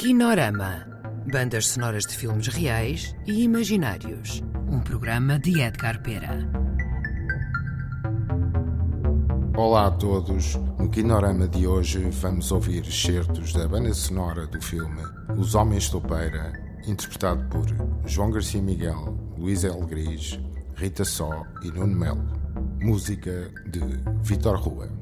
Kinorama. Bandas sonoras de filmes reais e imaginários. Um programa de Edgar Pera. Olá a todos. No Kinorama de hoje vamos ouvir excertos da banda sonora do filme Os Homens Topeira, interpretado por João Garcia Miguel, Luís L. Gris, Rita Só e Nuno Melo. Música de Vitor Rua.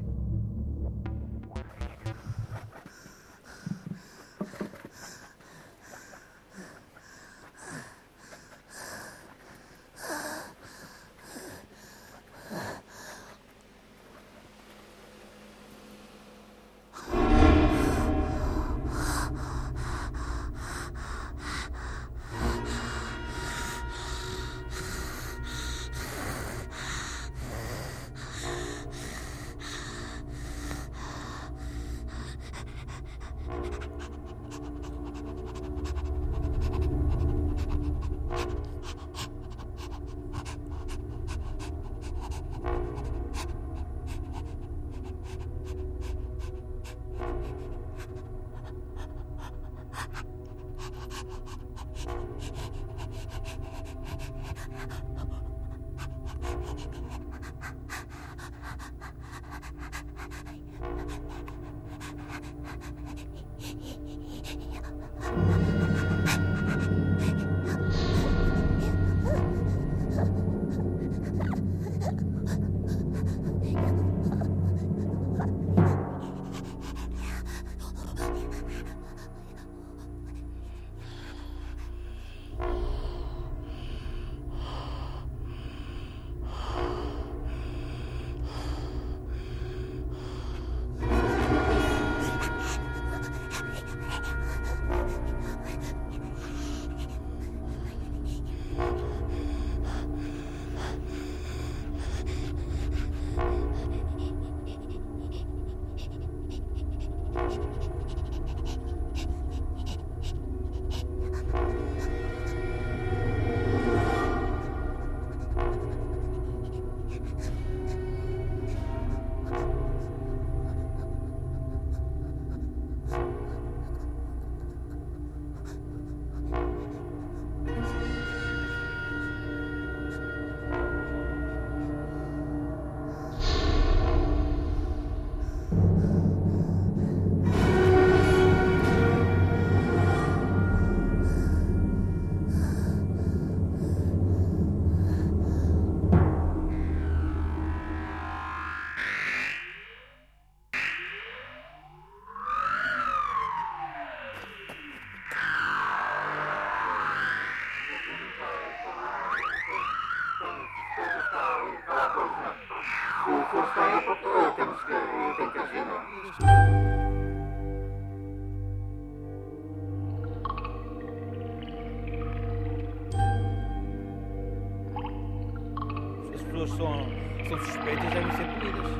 Suspeitas devem ser punidas.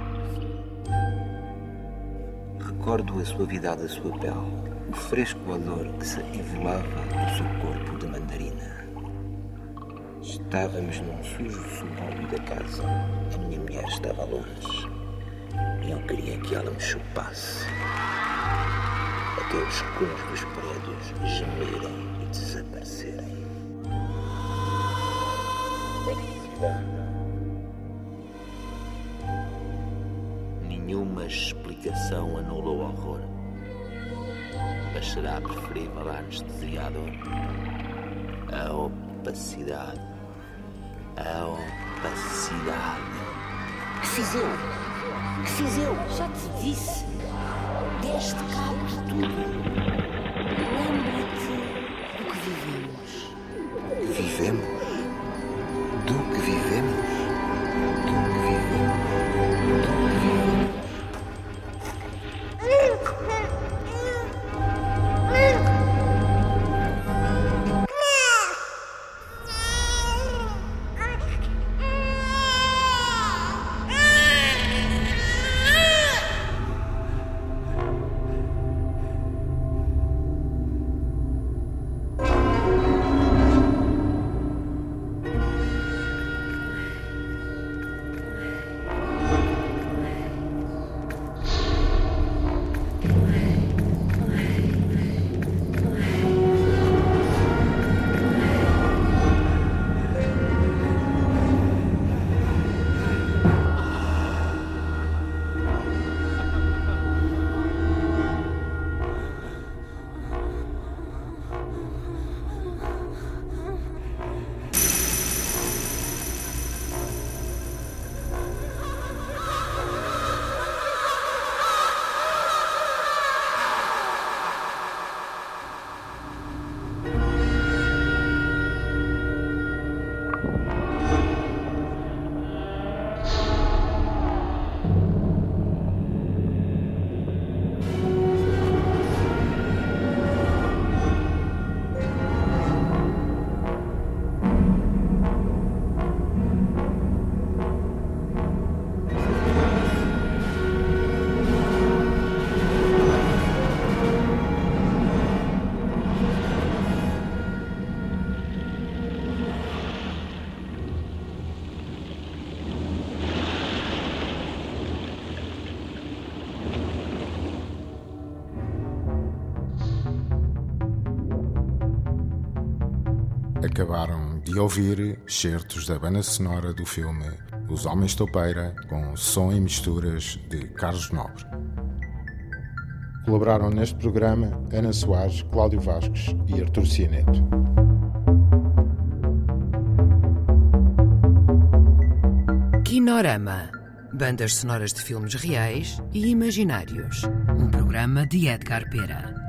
Recordo a suavidade da sua pele, o fresco odor que se evolava do seu corpo de mandarina. Estávamos num sujo subúrbio da casa. A minha mulher estava longe. E eu queria que ela me chupasse. Até os cones dos prédios gemerem e desaparecerem. Nenhuma explicação anula o horror. Mas será preferível a anestesiador? A opacidade. A opacidade. Fiz eu? Que fiz eu? Já te disse. Deste cabo de tudo. Lembra-te do que vivemos. Vivemos? Acabaram de ouvir certos da banda sonora do filme Os Homens Topeira, com som e misturas de Carlos Nobre. Colaboraram neste programa Ana Soares, Cláudio Vasques e Artur Cianeto. Kinorama. Bandas sonoras de filmes reais e imaginários. Um programa de Edgar Pera.